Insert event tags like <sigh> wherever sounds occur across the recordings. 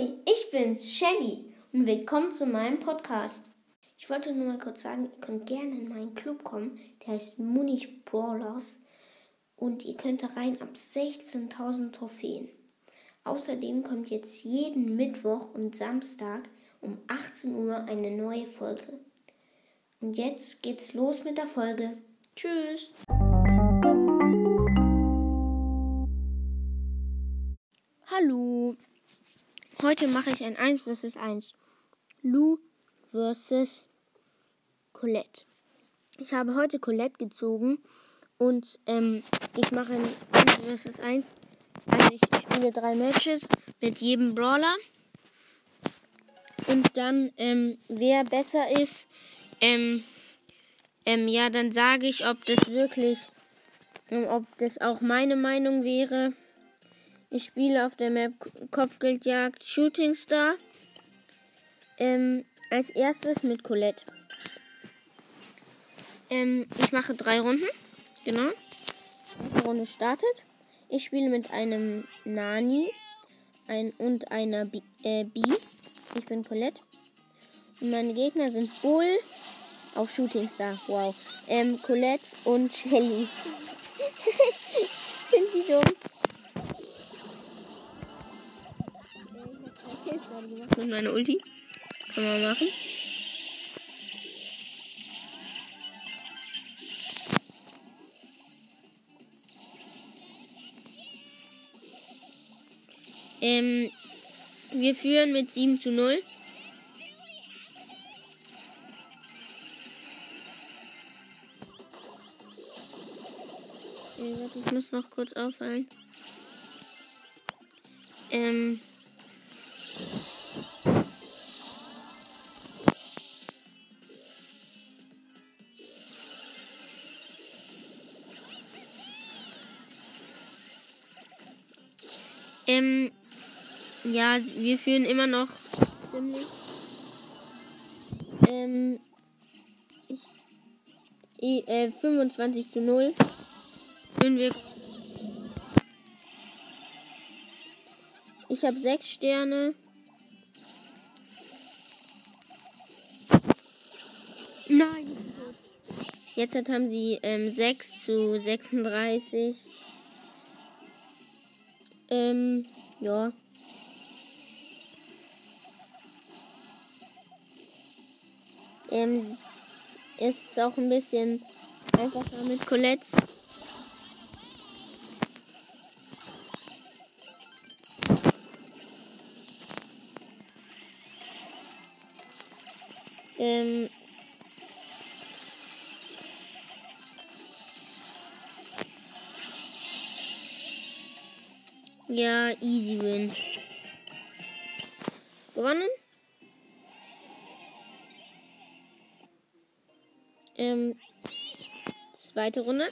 Hi, ich bin's, Shelly, und willkommen zu meinem Podcast. Ich wollte nur mal kurz sagen, ihr könnt gerne in meinen Club kommen, der heißt Munich Brawlers, und ihr könnt da rein ab 16.000 Trophäen. Außerdem kommt jetzt jeden Mittwoch und Samstag um 18 Uhr eine neue Folge. Und jetzt geht's los mit der Folge. Tschüss! Hallo! Heute mache ich ein 1 vs 1. Lou vs Colette. Ich habe heute Colette gezogen und ähm, ich mache ein 1 vs 1. Also ich spiele drei Matches mit jedem Brawler. Und dann, ähm, wer besser ist, ähm, ähm, ja, dann sage ich, ob das wirklich, ähm, ob das auch meine Meinung wäre. Ich spiele auf der Map Kopfgeldjagd Shooting Star. Ähm, als erstes mit Colette. Ähm, ich mache drei Runden. Genau. Die Runde startet. Ich spiele mit einem Nani ein, und einer B, äh, B. Ich bin Colette. Und meine Gegner sind Bull auf Shooting Star. Wow. Ähm, Colette und Shelly. <laughs> Sind die dumm? Und meine Ulti. Kann man machen. Ähm, wir führen mit 7 zu 0. Ich muss noch kurz auffallen. Ähm. Ähm, ja, wir führen immer noch ziemlich. Ähm, ich, äh, 25 zu 0. Führen wir. Ich habe sechs Sterne. Nein. Jetzt haben sie ähm, 6 zu 36. Ähm, ja. Ähm, ist auch ein bisschen einfacher mit Colette. Ja, easy win. Gewonnen? Ähm, zweite Runde.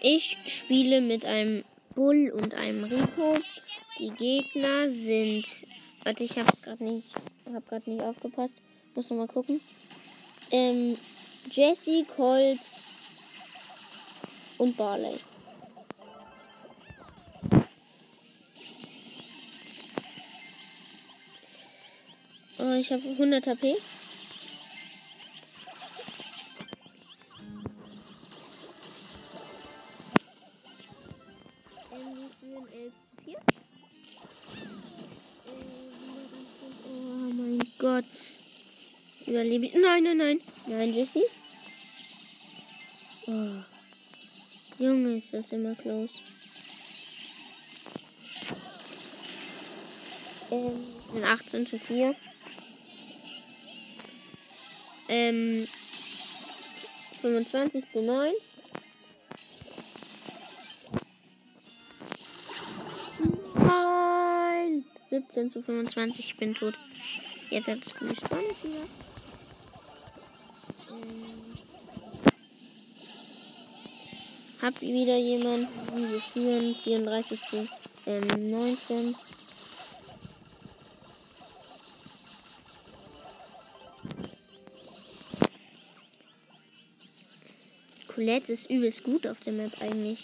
Ich spiele mit einem Bull und einem Rico. Die Gegner sind. Warte, ich hab's gerade nicht. Hab gerade nicht aufgepasst. Muss noch mal gucken. Ähm, Jesse, Colt und Barley. Oh, ich habe 100 HP. Oh mein Gott. Überlebe ich. Nein, nein, nein. Nein, Jesse. Oh. Junge, ist das immer close. Ähm, 18 zu 4. Ähm, 25 zu 9. Nein! 17 zu 25, ich bin tot. Jetzt hat es gespawnt wieder. Hab wieder jemanden geführen. 34 zu ähm, 19. Colette ist übelst gut auf der Map eigentlich.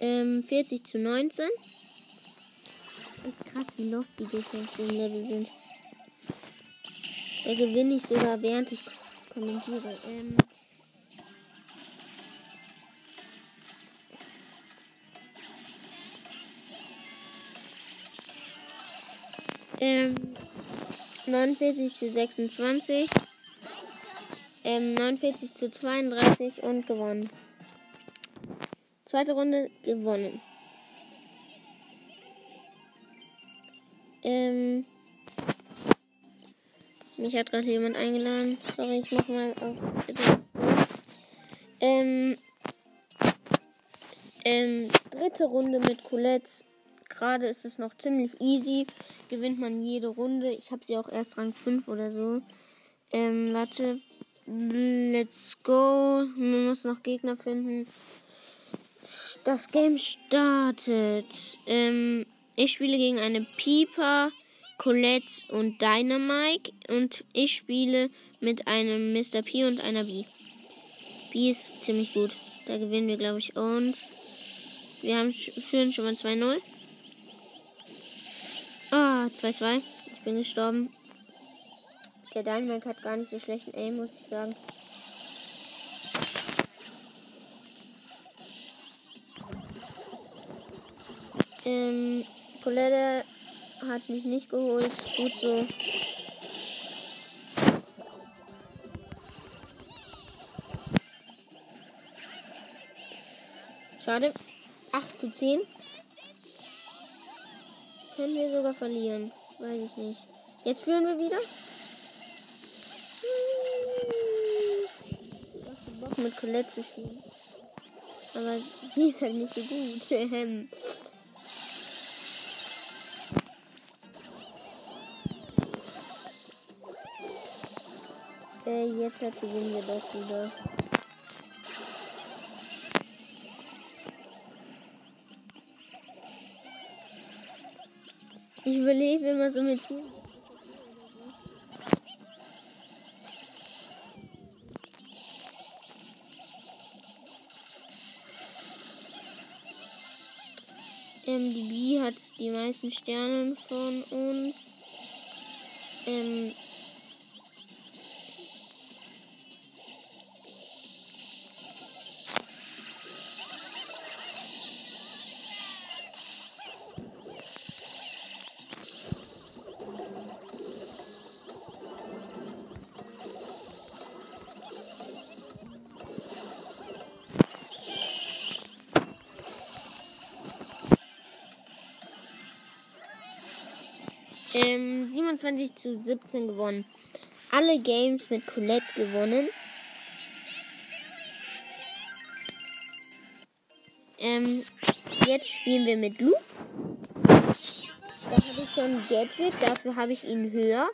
Ähm, 40 zu 19. Und krass, wie lost die Gegner im Level sind. Da gewinne ich sogar, während ich kommentiere. Ähm, ähm, 49 zu 26. Ähm, 49 zu 32 und gewonnen. Zweite Runde gewonnen. Mich hat gerade jemand eingeladen. Sorry, ich mach mal auf. Ähm, ähm, dritte Runde mit Colette. Gerade ist es noch ziemlich easy. Gewinnt man jede Runde. Ich habe sie auch erst Rang 5 oder so. Ähm, warte. Let's go. Man muss noch Gegner finden. Das Game startet. Ähm, ich spiele gegen eine Pieper, Colette und Dynamike. Und ich spiele mit einem Mr. P und einer B. B ist ziemlich gut. Da gewinnen wir, glaube ich. Und wir haben, führen schon mal 2-0. Ah, 2-2. Ich bin gestorben. Der Dynamite hat gar nicht so schlechten Aim, muss ich sagen. Ähm, Colette hat mich nicht geholt. Gut so. Schade. 8 zu 10. Können wir sogar verlieren. Weiß ich nicht. Jetzt führen wir wieder. Bock mit Colette zu spielen. Aber sie ist halt nicht so gut. <laughs> äh, jetzt hat gewinnen wir doch wieder. Ich überlege immer so mit dir. Ähm, die B hat die meisten Sterne von uns. Ähm, 27 zu 17 gewonnen. Alle Games mit Colette gewonnen. Ähm, jetzt spielen wir mit Lu. Da habe ich schon Gadget, dafür habe ich ihn höher.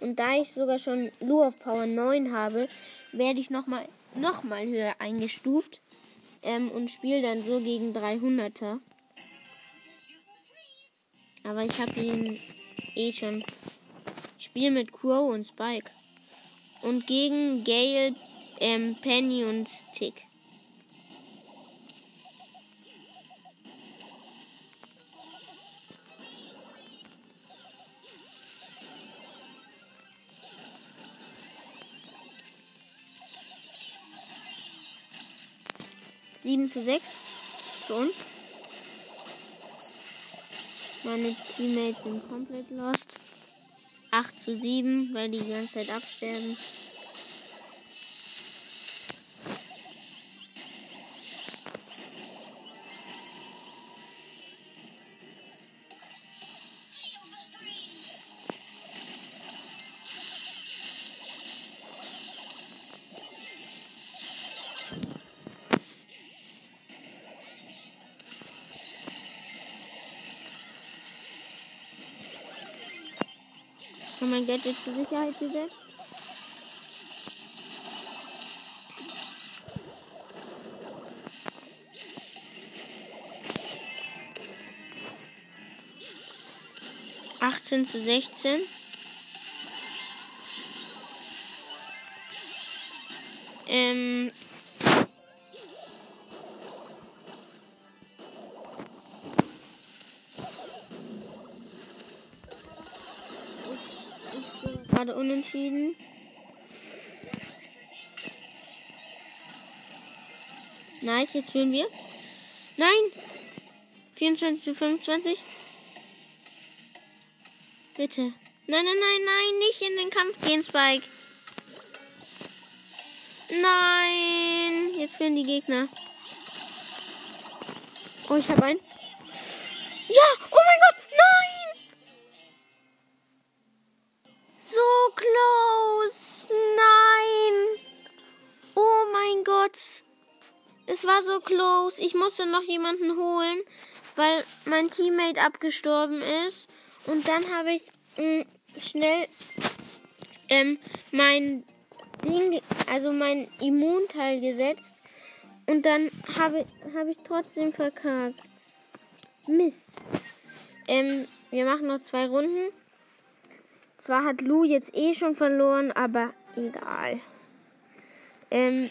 Und da ich sogar schon Lu auf Power 9 habe, werde ich nochmal noch mal höher eingestuft. Ähm, und spiele dann so gegen 300er. Aber ich habe ihn eh schon. Ich mit Crow und Spike. Und gegen Gale, ähm, Penny und Tick. Sieben zu sechs für uns. Meine Teammates sind komplett lost. 8 zu 7, weil die die ganze Zeit absterben. Und mein Gadget zur Sicherheit gesetzt. Achtzehn zu sechzehn. Gerade unentschieden. Nice, jetzt führen wir. Nein! 24 zu 25. Bitte. Nein, nein, nein, nein, nicht in den Kampf gehen, Spike. Nein! Jetzt führen die Gegner. Oh, ich habe einen. Ja! Oh mein Gott! So close! Nein! Oh mein Gott! Es war so close. Ich musste noch jemanden holen, weil mein Teammate abgestorben ist. Und dann habe ich mh, mm, schnell ähm, mein also mein Immunteil gesetzt. Und dann habe hab ich trotzdem verkackt. Mist. Ähm, wir machen noch zwei Runden. Zwar hat Lou jetzt eh schon verloren, aber egal. Ähm,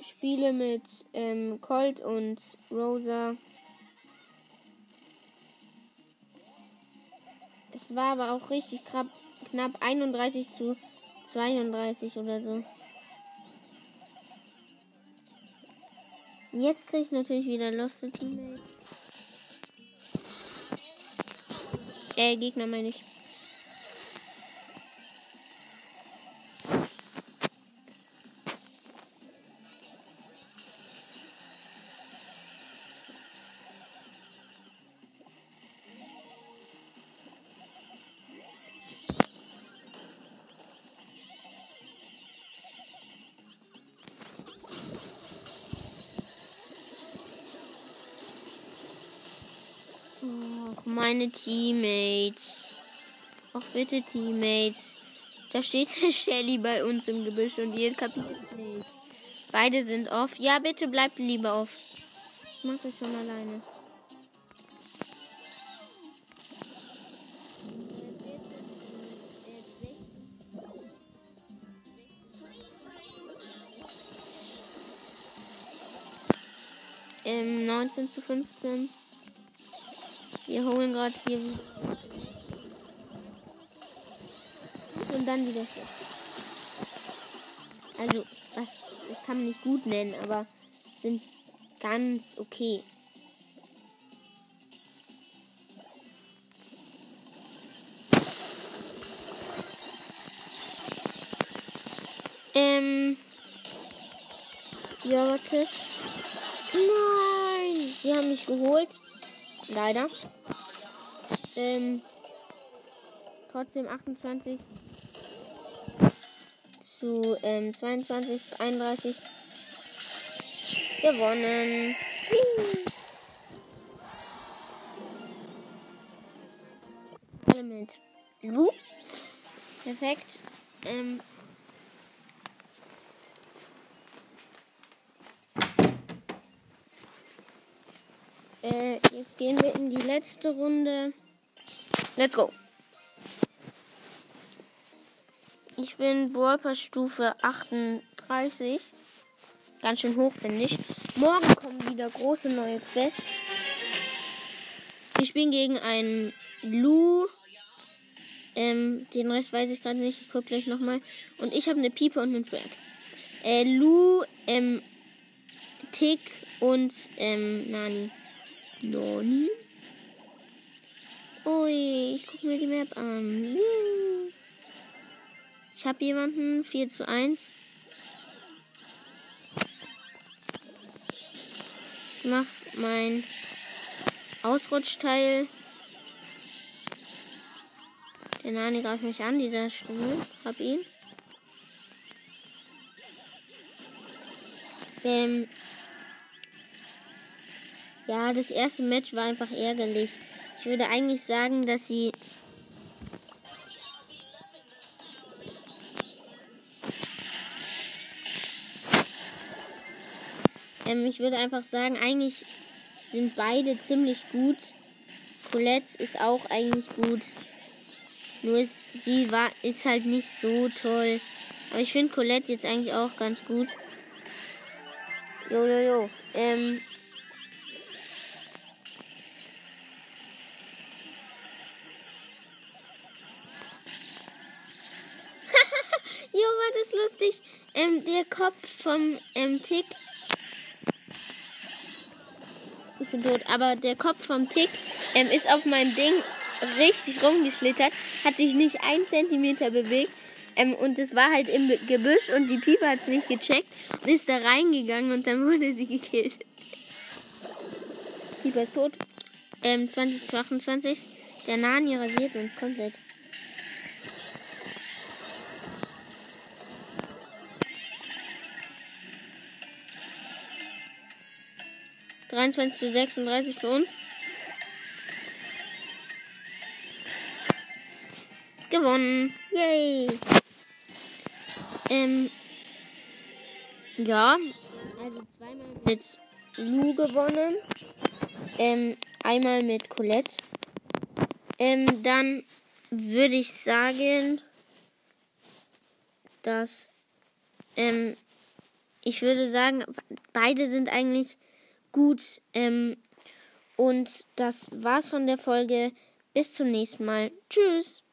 Spiele mit ähm, Colt und Rosa. Es war aber auch richtig knapp, knapp 31 zu 32 oder so. Jetzt kriege ich natürlich wieder Lost Teammates. Äh, Gegner meine ich. Meine Teammates. Auch bitte Teammates. Da steht eine <laughs> Shelly bei uns im Gebüsch und ihr kapiert es nicht. Beide sind off. Ja, bitte bleibt lieber off. Ich mach das schon alleine. Ähm, 19 zu 15. Wir holen gerade hier und dann wieder schlecht. Also, was ich kann man nicht gut nennen, aber sind ganz okay. Ähm. Ja, warte. Nein! Sie haben mich geholt. Leider. Ähm, trotzdem 28 zu ähm, 22, 31 gewonnen. Mit. Perfekt. Ähm, äh, jetzt gehen wir in die letzte Runde. Let's go. Ich bin Brawl Stufe 38. Ganz schön hoch, finde ich. Morgen kommen wieder große neue Quests. Wir spielen gegen einen Lu. Ähm, den Rest weiß ich gerade nicht. Ich guck gleich nochmal. Und ich habe eine Piepe und einen Frag. Äh, Lu, ähm, Tick und ähm, Nani. Nani? Ui, ich gucke mir die Map an. Ich habe jemanden 4 zu 1. Ich mach mein Ausrutschteil. Der Nani greift mich an, dieser Stummel. Hab ihn. Ähm ja, das erste Match war einfach ärgerlich. Ich würde eigentlich sagen, dass sie ähm, ich würde einfach sagen, eigentlich sind beide ziemlich gut. Colette ist auch eigentlich gut. Nur ist, sie war, ist halt nicht so toll. Aber ich finde Colette jetzt eigentlich auch ganz gut. Jo, jo, jo. Ähm, ist lustig. Ähm, der Kopf vom ähm, Tick. Ich bin tot, aber der Kopf vom Tick ähm, ist auf meinem Ding richtig rumgeschlittert, hat sich nicht ein Zentimeter bewegt. Ähm, und es war halt im Gebüsch und die Pieper hat es nicht gecheckt und ist da reingegangen und dann <laughs> wurde sie gekillt. Pieper ist tot. Ähm, 2028. Der Nani rasiert uns komplett. 23 zu 36 für uns. Gewonnen. Yay. Ähm. Ja. Also zweimal mit Lu gewonnen. Ähm, einmal mit Colette. Ähm, dann würde ich sagen, dass ähm, ich würde sagen, beide sind eigentlich gut. Ähm, und das war's von der Folge. Bis zum nächsten Mal. Tschüss.